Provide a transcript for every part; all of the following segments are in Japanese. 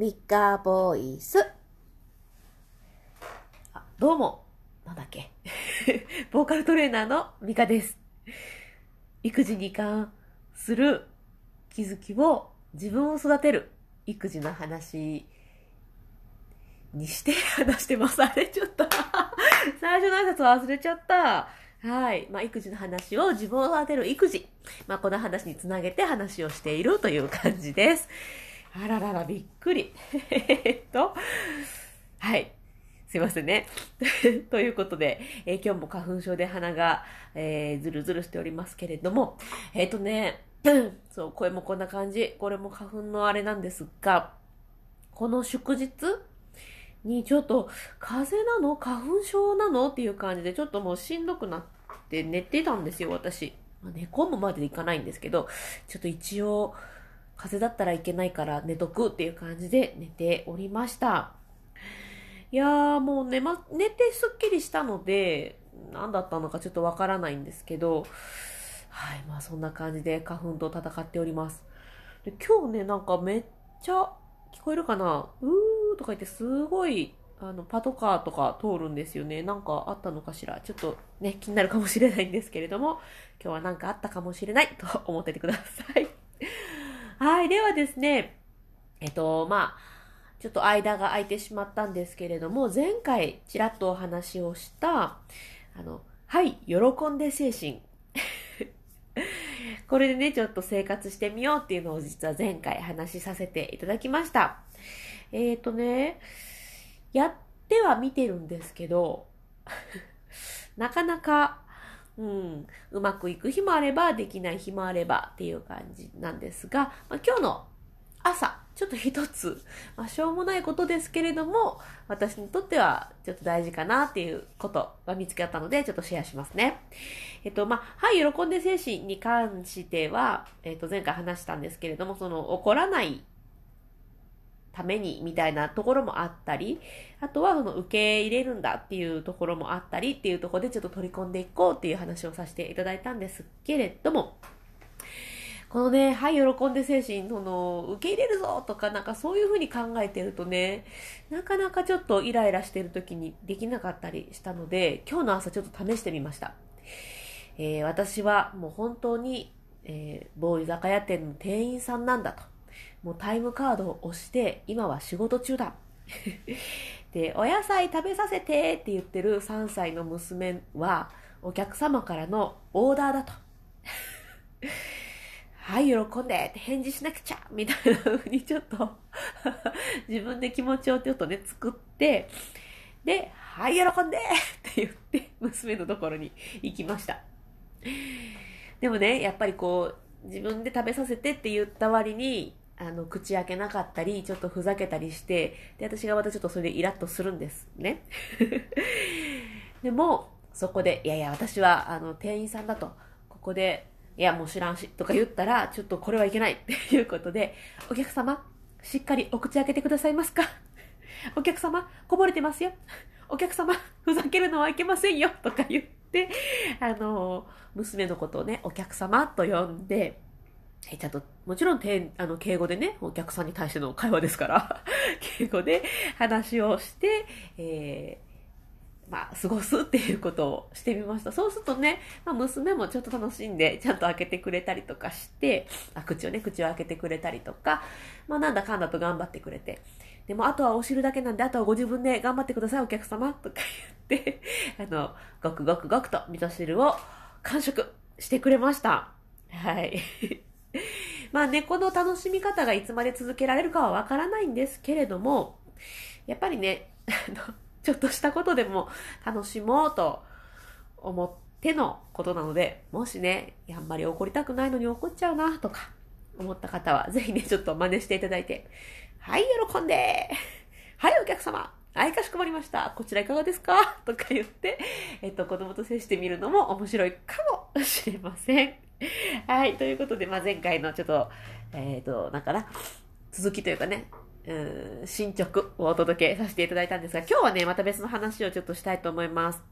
ミカボイス。あどうも、なんだっけ。ボーカルトレーナーのミカです。育児に関する気づきを自分を育てる育児の話にして 話してます。あれちょっと 最初の挨拶忘れちゃった。はい。まあ、育児の話を自分を育てる育児。まあ、この話につなげて話をしているという感じです。あららら、びっくり。えっと、はい。すいませんね。ということで、えー今日も花粉症で鼻が、えー、ずるずるしておりますけれども、えっ、とね、そう、声もこんな感じ。これも花粉のあれなんですが、この祝日にちょっと、風邪なの？花粉症なの？っていう感じで、ちょっともうしんどくなって寝てたんですよ、私。まあ寝込むまでいかないんですけど、ちょっと一応、風邪だったらいけないから寝とくっていう感じで寝ておりました。いやーもう寝ま、寝てすっきりしたので、何だったのかちょっとわからないんですけど、はい、まあそんな感じで花粉と戦っております。で今日ね、なんかめっちゃ聞こえるかな？うーとか言ってすごい、あの、パトカーとか通るんですよね。なんかあったのかしら？ちょっとね、気になるかもしれないんですけれども、今日はなんかあったかもしれないと思っててください。はい、ではですね、えっと、まあ、ちょっと間が空いてしまったんですけれども、前回ちらっとお話をした、あの、はい、喜んで精神。これでね、ちょっと生活してみようっていうのを実は前回話しさせていただきました。えっ、ー、とね、やっては見てるんですけど、なかなか、うん、うまくいく日もあれば、できない日もあればっていう感じなんですが、まあ、今日の朝、ちょっと一つ、まあ、しょうもないことですけれども、私にとってはちょっと大事かなっていうことが見つけたので、ちょっとシェアしますね。えっと、まあ、はい、喜んで精神に関しては、えっと、前回話したんですけれども、その、怒らないためにみたいなところもあったり、あとはその受け入れるんだっていうところもあったりっていうところでちょっと取り込んでいこうっていう話をさせていただいたんですけれども、このね、はい、喜んで精神、その、受け入れるぞとか、なんかそういうふうに考えてるとね、なかなかちょっとイライラしてる時にできなかったりしたので、今日の朝ちょっと試してみました。えー、私はもう本当に、えー、某居酒屋店の店員さんなんだと。もうタイムカードを押して、今は仕事中だ。で、お野菜食べさせてって言ってる3歳の娘は、お客様からのオーダーだと。はい、喜んでって返事しなくちゃみたいな風にちょっと 自分で気持ちをちょっとね、作って、で、はい、喜んでって言って、娘のところに行きました。でもね、やっぱりこう、自分で食べさせてって言った割に、あの、口開けなかったり、ちょっとふざけたりして、で、私がまたちょっとそれでイラッとするんですね。でも、そこで、いやいや、私は、あの、店員さんだと、ここで、いや、もう知らんし、とか言ったら、ちょっとこれはいけないっていうことで、お客様、しっかりお口開けてくださいますか？お客様、こぼれてますよ？お客様、ふざけるのはいけませんよ？とか言って、あの、娘のことをね、お客様と呼んで、えちゃんと、もちろん、てあの、敬語でね、お客さんに対しての会話ですから、敬語で話をして、えーまあ、過ごすっていうことをしてみました。そうするとね、まあ、娘もちょっと楽しんで、ちゃんと開けてくれたりとかして、あ、口をね、口を開けてくれたりとか、まあ、なんだかんだと頑張ってくれて。でも、あとはお汁だけなんで、あとはご自分で頑張ってください、お客様、とか言って、あの、ごくごくごくと味噌汁を完食してくれました。はい。まあね、この楽しみ方がいつまで続けられるかはわからないんですけれども、やっぱりね、あの、ちょっとしたことでも楽しもうと思ってのことなので、もしね、あんまり怒りたくないのに怒っちゃうなとか思った方は、ぜひね、ちょっと真似していただいて、はい、喜んで はい、お客様はい、かしこまりました。こちらいかがですか？とか言って、えっと、子供と接してみるのも面白いかもしれません。はい、ということで、まあ、前回のちょっと、えっ、と、なんかな、続きというかね、うん進捗をお届けさせていただいたんですが、今日はね、また別の話をちょっとしたいと思います。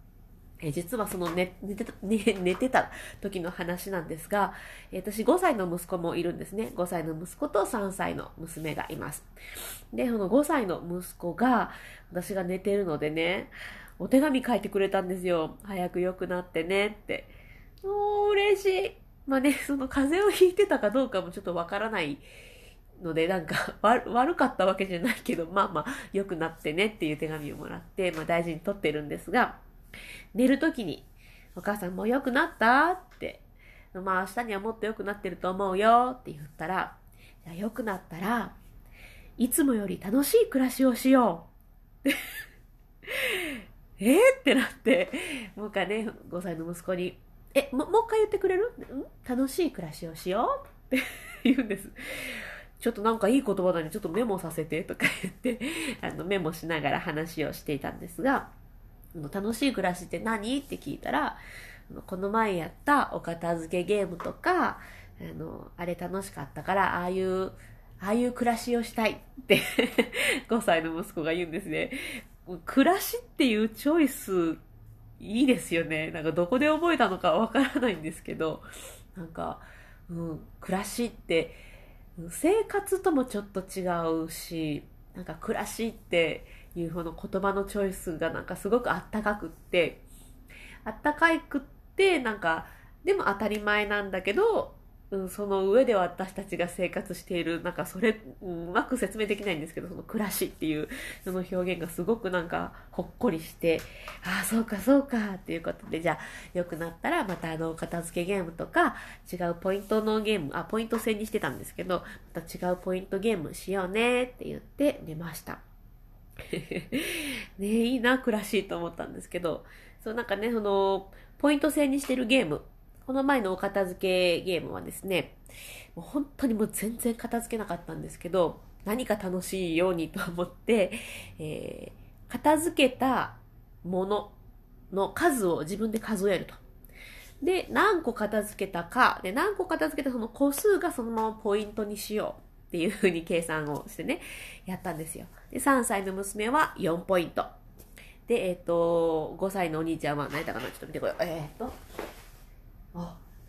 え実はその寝寝てた、ね、寝てた時の話なんですが、私5歳の息子もいるんですね。5歳の息子と3歳の娘がいます。で、その5歳の息子が、私が寝てるのでね、お手紙書いてくれたんですよ。早く良くなってねって。おー、嬉しい。まあね、その風邪をひいてたかどうかもちょっとわからないので、なんか 悪かったわけじゃないけど、まあまあ良くなってねっていう手紙をもらって、まあ大事に取ってるんですが、寝るときに、お母さんもう良くなったって、まあ明日にはもっと良くなってると思うよって言ったら、じゃあ良くなったら、いつもより楽しい暮らしをしよう。えーってなって、もう一回ね、5歳の息子に、え、ももう一回言ってくれる？楽しい暮らしをしようって言うんです。ちょっとなんかいい言葉だね、ちょっとメモさせてとか言って、あのメモしながら話をしていたんですが、楽しい暮らしって何？って聞いたら、この前やったお片付けゲームとか、あの、あれ楽しかったから、ああいう、ああいう暮らしをしたいって 5歳の息子が言うんですね。暮らしっていうチョイス、いいですよね。なんかどこで覚えたのかわからないんですけど、なんか、うん、暮らしって、生活ともちょっと違うし、なんか暮らしっていうこの言葉のチョイスがなんかすごくあったかくって、あったかいくって、なんか、でも当たり前なんだけど、うん、その上で私たちが生活している、なんかそれ、うまく説明できないんですけど、その暮らしっていう、その表現がすごくなんかほっこりして、ああ、そうかそうかっていうことで、じゃあ良くなったらまたあの片付けゲームとか違うポイントのゲーム、あ、ポイント制にしてたんですけど、また違うポイントゲームしようねって言って寝ました。ね、いいな、暮らしと思ったんですけど、そうなんかね、その、ポイント制にしてるゲーム、この前のお片付けゲームはですね、もう本当にもう全然片付けなかったんですけど、何か楽しいようにと思って、えー、片付けたものの数を自分で数えると。で、何個片付けたか、で、何個片付けたその個数がそのままポイントにしようっていうふうに計算をしてね、やったんですよ。で、3歳の娘は4ポイント。で、えっ、と、5歳のお兄ちゃんは何だかな？ちょっと見てこよう。えっ、と、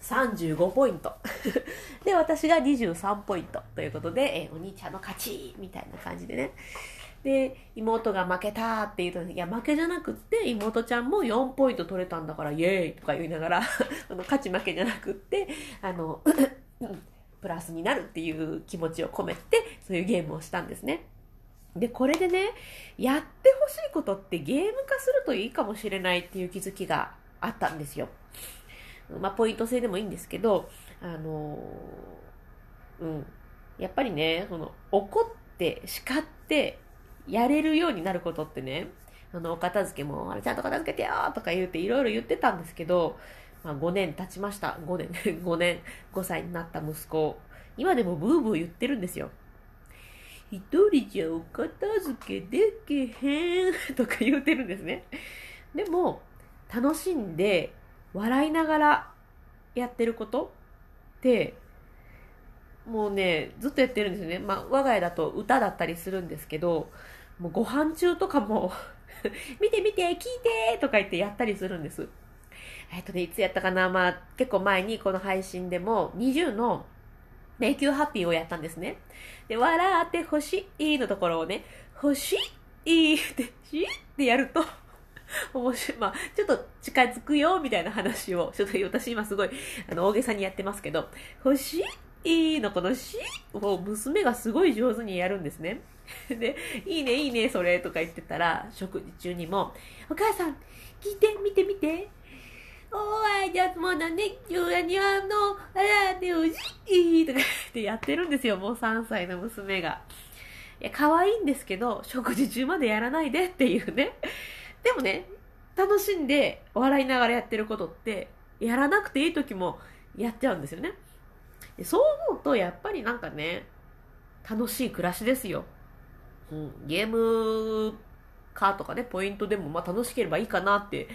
35ポイント。で、私が23ポイントということで、えお兄ちゃんの勝ちみたいな感じでね。で、妹が負けたって言うと、いや、負けじゃなくって、妹ちゃんも4ポイント取れたんだから、イエーイとか言いながら、あの勝ち負けじゃなくって、あの、プラスになるっていう気持ちを込めて、そういうゲームをしたんですね。で、これでね、やってほしいことってゲーム化するといいかもしれないっていう気づきがあったんですよ。まあ、ポイント制でもいいんですけど、あのーうん。やっぱりね、その、怒って、叱って、やれるようになることってね、あの、お片付けも、あれちゃんと片付けてよとか言っていろいろ言ってたんですけど、まあ、5年経ちました。5年、5年、5歳になった息子。今でもブーブー言ってるんですよ。一人じゃお片付けできへん とか言うてるんですね。でも、楽しんで、笑いながらやってることって、もうね、ずっとやってるんですよね。まあ、我が家だと歌だったりするんですけど、もうご飯中とかも、見て見て、聞いてとか言ってやったりするんです。えっとね、いつやったかなまあ、結構前にこの配信でも、20の迷宮ハッピーをやったんですね。で、笑ってほしいのところをね、欲しいって、しってやると、面白い。まあ、ちょっと近づくよ、みたいな話を、ちょっと私今すごい、あの、大げさにやってますけど、欲しいのこのしを娘がすごい上手にやるんですね。で、いいね、いいね、それ、とか言ってたら、食事中にも、お母さん、聞いて、見て、見て。おーい、じゃあもうなんで、今日は庭の、あら、で、おじいとか言ってやってるんですよ、もう3歳の娘が。いや、可愛いんですけど、食事中までやらないでっていうね。でもね、楽しんで笑いながらやってることって、やらなくていい時もやっちゃうんですよね。そう思うと、やっぱりなんかね、楽しい暮らしですよ。うん、ゲーム化とかね、ポイントでもまあ楽しければいいかなって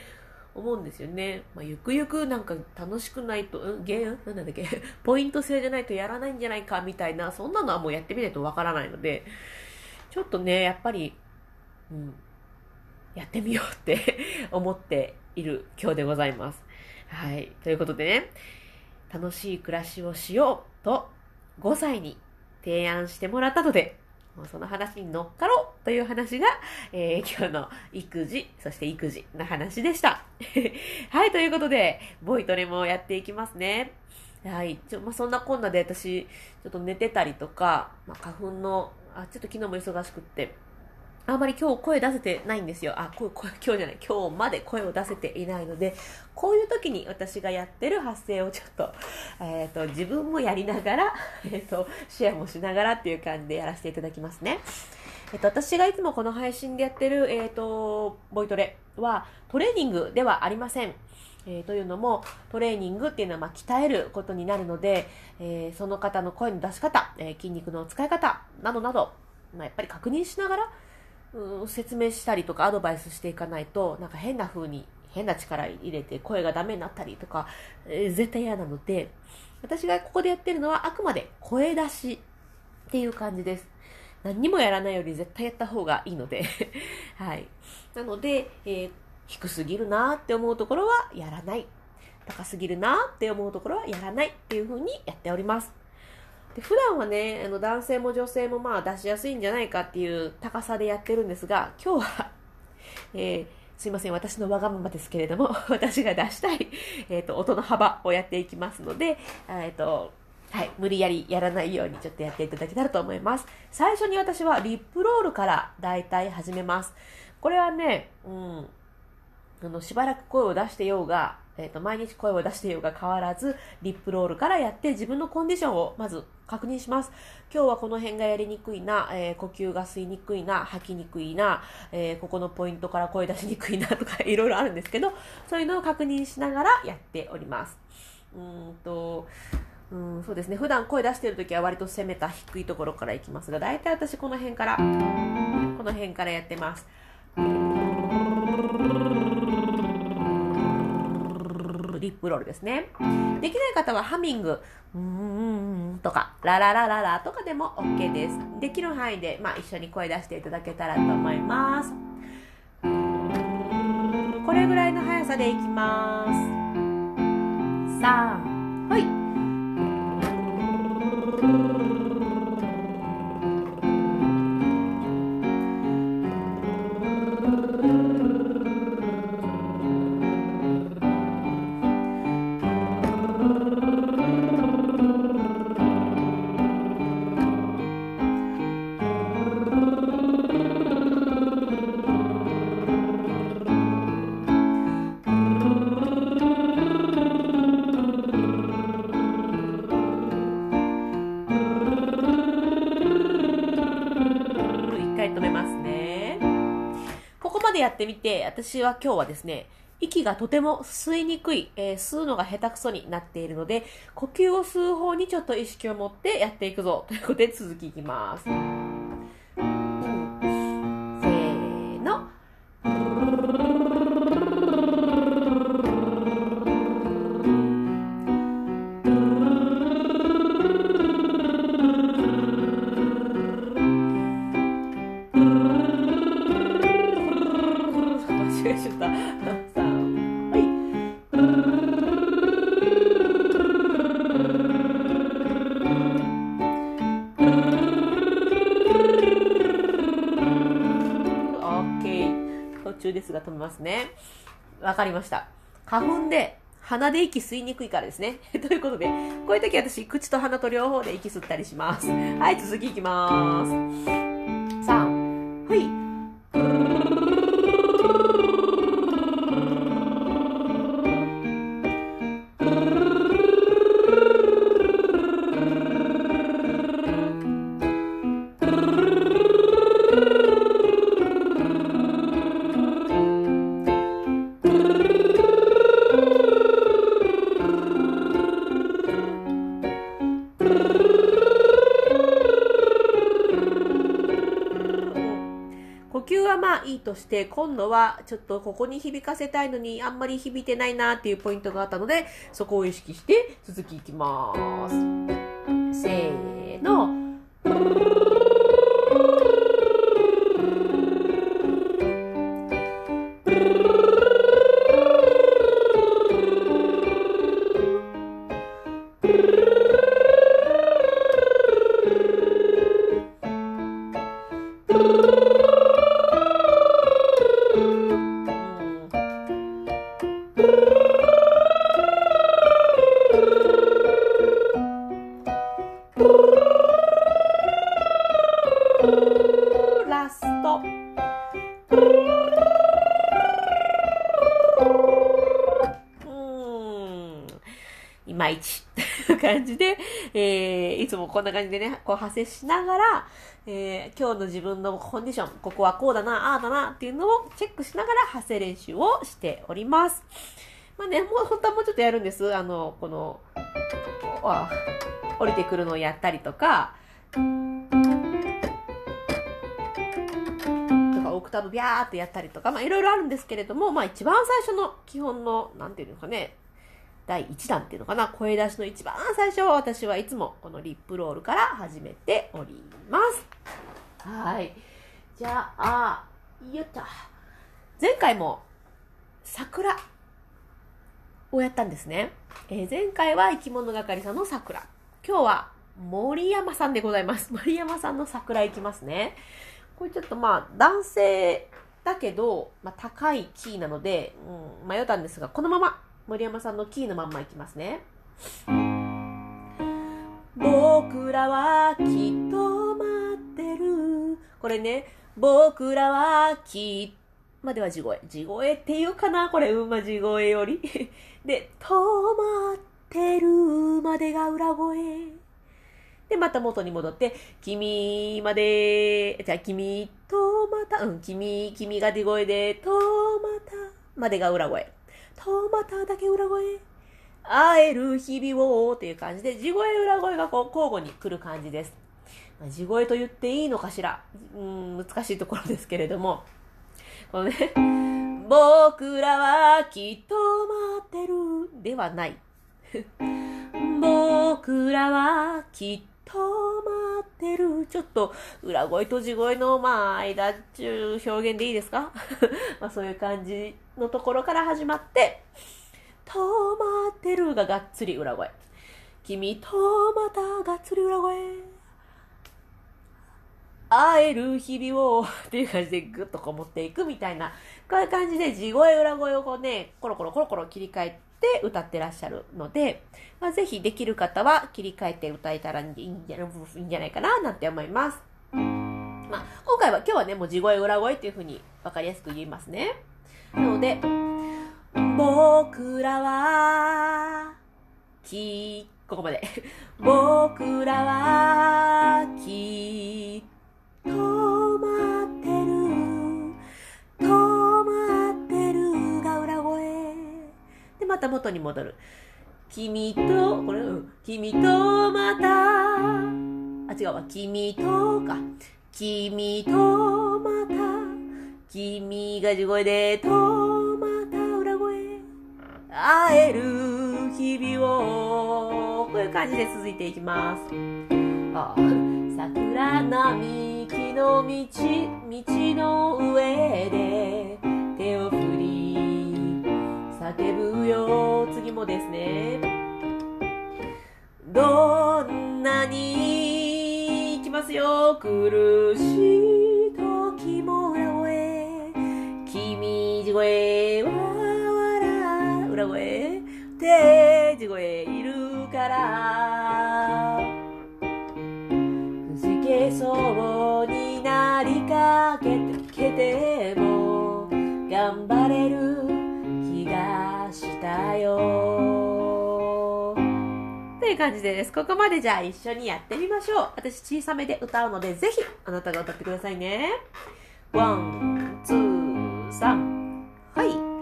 思うんですよね。まあ、ゆくゆくなんか楽しくないと、うん、ゲーム、なんだっけ、ポイント制じゃないとやらないんじゃないかみたいな、そんなのはもうやってみないとわからないので、ちょっとね、やっぱり、うん、やってみようって 思っている今日でございます。はい。ということでね、楽しい暮らしをしようと5歳に提案してもらったので、その話に乗っかろうという話が、えー今日の育児、そして育児の話でした。はい、ということで、ボイトレもやっていきますね。はい。ちょ、まあ、そんなこんなで私、ちょっと寝てたりとか、まあ、花粉の、あ、ちょっと昨日も忙しくって、あんまり今日声出せてないんですよ。あ、声、声、今日じゃない、今日まで声を出せていないので、こういう時に私がやってる発声をちょっと、えっ、と、自分もやりながら、えっ、と、シェアもしながらっていう感じでやらせていただきますね。えっと、私がいつもこの配信でやってる、えっ、と、ボイトレはトレーニングではありません。えーというのも、トレーニングっていうのはまあ鍛えることになるので、えーその方の声の出し方、えー筋肉の使い方などなど、まあ、やっぱり確認しながら、うん説明したりとかアドバイスしていかないと、なんか変な風に、変な力入れて声がダメになったりとか、えー絶対嫌なので、私がここでやってるのはあくまで声出しっていう感じです。何にもやらないより絶対やった方がいいので、はい。なので、えー低すぎるなって思うところはやらない。高すぎるなって思うところはやらないっていう風にやっております。で普段はね、あの男性も女性もまあ出しやすいんじゃないかっていう高さでやってるんですが、今日は、えーすいません、私のわがままですけれども、私が出したい、えっ、と、音の幅をやっていきますので、えっ、と、はい、無理やりやらないようにちょっとやっていただけたらと思います。最初に私はリップロールからだいたい始めます。これはね、うん、あの、しばらく声を出してようが、えっ、と、毎日声を出してようが変わらず、リップロールからやって自分のコンディションをまず確認します。今日はこの辺がやりにくいな、えー呼吸が吸いにくいな、吐きにくいな、えーここのポイントから声出しにくいなとか いろいろあるんですけど、そういうのを確認しながらやっております。うーんと、うん、そうですね。普段声出してるときは割と攻めた低いところからいきますが、大体私この辺から、この辺からやってます。リップロールですね。できない方はハミング、うーんとか、ラララララとかでも OK です。できる範囲で、まあ、一緒に声出していただけたらと思います。これぐらいの速さでいきます。3、はい。ってみて、私は今日はですね、息がとても吸いにくい、えー吸うのが下手くそになっているので、呼吸を吸う方にちょっと意識を持ってやっていくぞ。ということで続きいきます。が飛びますね。わかりました。花粉で鼻で息吸いにくいからですね。ということで、こういう時私、口と鼻と両方で息吸ったりします。はい、続きいきます。いいとして、今度はちょっとここに響かせたいのにあんまり響いてないなっていうポイントがあったので、そこを意識して続きいきます。こんな感じでね、こう派生しながら、えー、今日の自分のコンディション、ここはこうだな、ああだなっていうのをチェックしながら派生練習をしております。まあね、もう本当はもうちょっとやるんです。あの、この、あ降りてくるのをやったりとか、とかオクターブビャーってやったりとか、まあいろいろあるんですけれども、まあ一番最初の基本の、なんていうのかね、第1弾っていうのかな、声出しの一番最初は私はいつもこのリップロールから始めております。はい。じゃあ、よっと。前回も桜をやったんですね。えー前回は生き物係さんの桜。今日は森山さんでございます。森山さんの桜いきますね。これちょっとまあ男性だけど、まあ、高いキーなので、うん、迷ったんですが、このまま森山さんのキーのまんまいきますね。僕らはきっと待ってる。これね、僕らはきっまでは地声。地声っていうかなこれ、うんま地声より。で、止まってるまでが裏声。で、また元に戻って、君まで、じゃあ、君とまた、うん、君、君が地声で、とまた、までが裏声。とまただけ裏声。会える日々を、っていう感じで、地声、裏声がこう交互に来る感じです。まあ地声と言っていいのかしら。うん、難しいところですけれども。このね、僕らはきっと待ってるではない。僕らはきっと待ってる。ちょっと裏声と地声のまあ間っちゅう表現でいいですか？まあそういう感じのところから始まって、止まってるががっつり裏声。君とまたがっつり裏声。会える日々をっていう感じでグッとこう持っていくみたいな、こういう感じで地声裏声をこうね、コロコロコロコロ切り替えて歌ってらっしゃるので、まあ、ぜひできる方は切り替えて歌えたらいいんじゃいいんじゃないかななんて思います。まあ、今回は今日はね、もう地声裏声っていう風に分かりやすく言いますね。なので、僕らは、き、ここまで。僕らは、きっと待ってる。止まってるが裏声。で、また元に戻る。君と、これ、君とまた、あ、違うわ。君とか。君と、君が地声で、とまた裏声。会える日々を、こういう感じで続いていきます。あ桜並木の道、道の上で手を振り、叫ぶよ。次もですね。どんなに、いきますよ。苦しい声は笑う裏声。手地声いるから。くじけそうになりかけてけても頑張れる気がしたよという感じです。ここまでじゃあ一緒にやってみましょう。私小さめで歌うのでぜひあなたが歌ってくださいね。 one、two、さん。はい。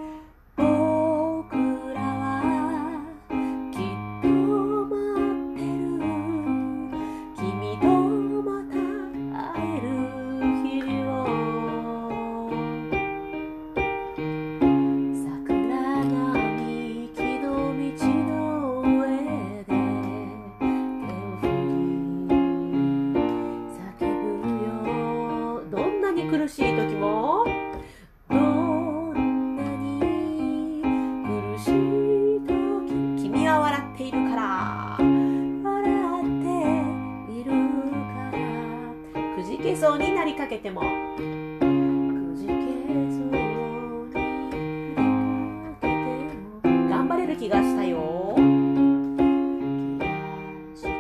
そうになりかけても頑張れる気がしたよ気がしたよ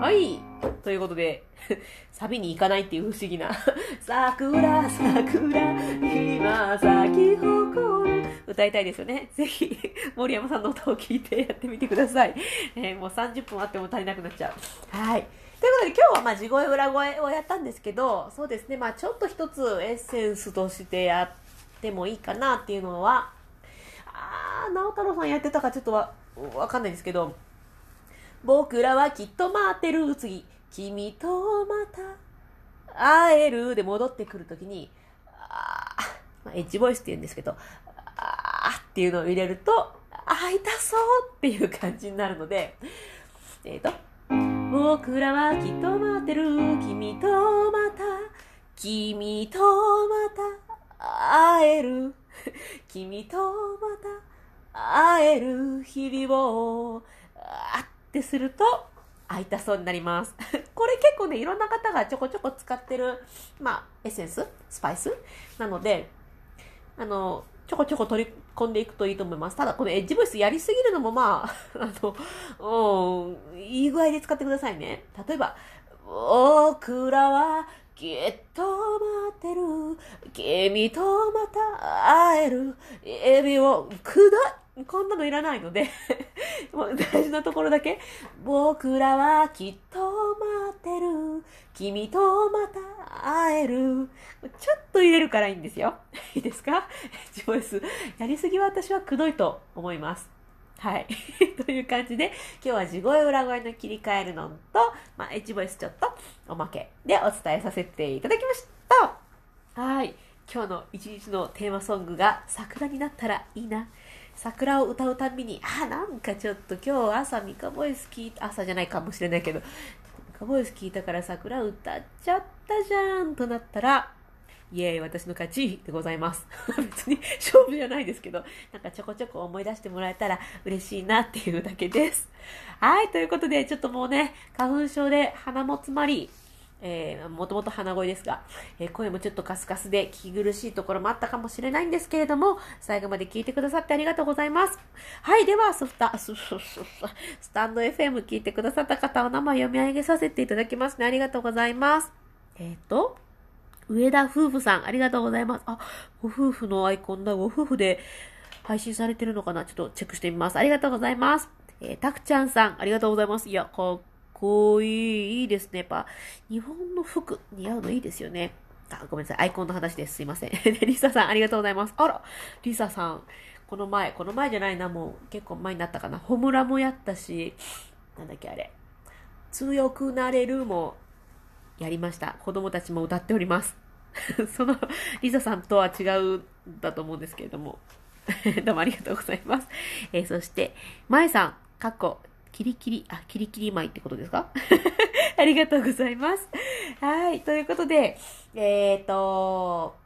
はいということで サビに行かないっていう不思議な 桜桜今咲き誇る歌いたいですよね。ぜひ、森山さんの歌を聴いてやってみてください。えー、もう30分あっても足りなくなっちゃう。はい。ということで今日はまあ地声裏声をやったんですけど、そうですね、まあちょっと一つエッセンスとしてやってもいいかなっていうのは、あー、直太朗さんやってたかちょっとわ、わかんないんですけど、僕らはきっと待ってる。次、君とまた会えるで戻ってくるときに、あー、まあ、エッジボイスって言うんですけど、あーっていうのを入れると、あ、痛そうっていう感じになるので、えっ、ー、と、僕らはきっと待ってる、君とまた、君とまた会える、君とまた会える日々を、あってすると、会いたそうになります。これ結構ね、いろんな方がちょこちょこ使ってる、まあ、エッセンス？スパイス？なので、あの、ちょこちょこ取り込んでいくといいと思います。ただ、このエッジボイスやりすぎるのもまあ、あの、うん、いい具合で使ってくださいね。例えば、僕らはきっと待ってる。君とまた会える。エビを砕こんなのいらないので もう大事なところだけ。僕らはきっと待ってる。君とまた会える。ちょっと入れるからいいんですよ。いいですか？ジボイス。やりすぎは私はくどいと思います。はい。という感じで、今日は地声裏声の切り替えるのと、まあ、エッジボイスちょっとおまけでお伝えさせていただきました。はい。今日の一日のテーマソングが桜になったらいいな。桜を歌うたびに、あ、なんかちょっと今日朝ミカボイス聞いた、朝じゃないかもしれないけど、ミカボイス聞いたから桜歌っちゃったじゃんとなったら、イエーイ、私の勝ちでございます。別に勝負じゃないですけど、なんかちょこちょこ思い出してもらえたら嬉しいなっていうだけです。はい、ということで、ちょっともうね、花粉症で鼻も詰まり、えー、もともと鼻声ですが、えー、声もちょっとカスカスで聞き苦しいところもあったかもしれないんですけれども、最後まで聞いてくださってありがとうございます。はい、では、スタ、スタンド FM 聞いてくださった方、お名前読み上げさせていただきますね。ありがとうございます。えっ、ー、と、上田夫婦さん、ありがとうございます。あ、ご夫婦のアイコンだ。ご夫婦で配信されてるのかな？ちょっとチェックしてみます。ありがとうございます。えー、たくちゃんさん、ありがとうございます。いや、かっこいい。いいですね。やっぱ、日本の服似合うのいいですよね。あ、ごめんなさい。アイコンの話です。すいません。リサさん、ありがとうございます。あら、リサさん。この前、この前じゃないな、もう結構前になったかな。ホムラもやったし、なんだっけあれ。強くなれるもやりました。子供たちも歌っております。その、リサさんとは違うだと思うんですけれども。どうもありがとうございます。えー、そして、まえさん、かっこ、キリキリ、あ、キリキリ舞ってことですか？ありがとうございます。はい。ということで、えっ、ー、と、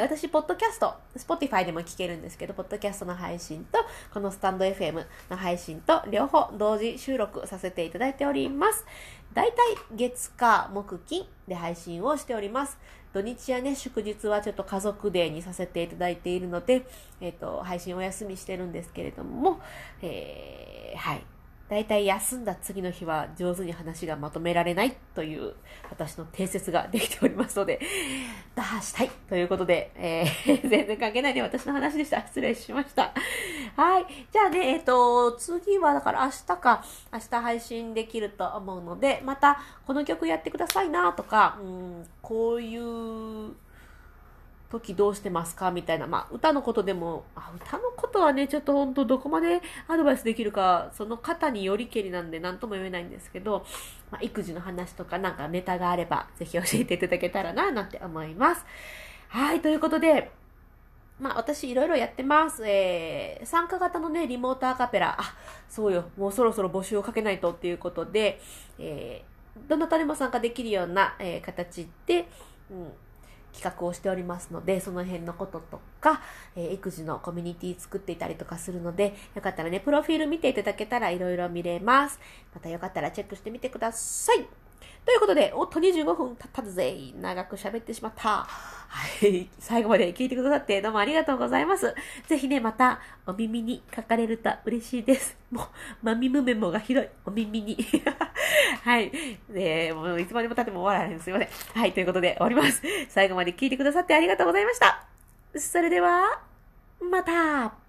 私、ポッドキャスト、Spotify でも聞けるんですけど、ポッドキャストの配信と、このスタンド FM の配信と、両方同時収録させていただいております。だいたい月、火、木、金で配信をしております。土日やね、祝日はちょっと家族デーにさせていただいているので、えっ、ー、と、配信お休みしてるんですけれども、えー、はい。大体休んだ次の日は上手に話がまとめられないという私の定説ができておりますので、打破したいということで、えー、全然関係ないね、私の話でした。失礼しました。はい。じゃあね、えっ、ー、と、次はだから明日か、明日配信できると思うので、またこの曲やってくださいなとか、うん、こういう時どうしてますか？みたいな、まあ、歌のことでも、あ、歌のことはね、ちょっと本当どこまでアドバイスできるか、その方によりけりなんで何とも言えないんですけど、まあ、育児の話とかなんかネタがあれば、ぜひ教えていただけたらな、なんて思います。はい、ということで、まあ私いろいろやってます。えー、参加型のね、リモートアカペラ。あ、そうよ。もうそろそろ募集をかけないとっていうことで、えー、どなたでも参加できるような、えー、形で、うん、企画をしておりますので、その辺のこととか、えー、育児のコミュニティ作っていたりとかするので、よかったらね、プロフィール見ていただけたらいろいろ見れます。またよかったらチェックしてみてください。ということで、おっと25分経ったぜ。長く喋ってしまった。はい。最後まで聞いてくださってどうもありがとうございます。ぜひね、またお耳に書かれると嬉しいです。もう、マミムメモが広い。お耳に。はい。で、もういつまでも経っても終わらへん。すいません。はい。ということで終わります。最後まで聞いてくださってありがとうございました。それでは、また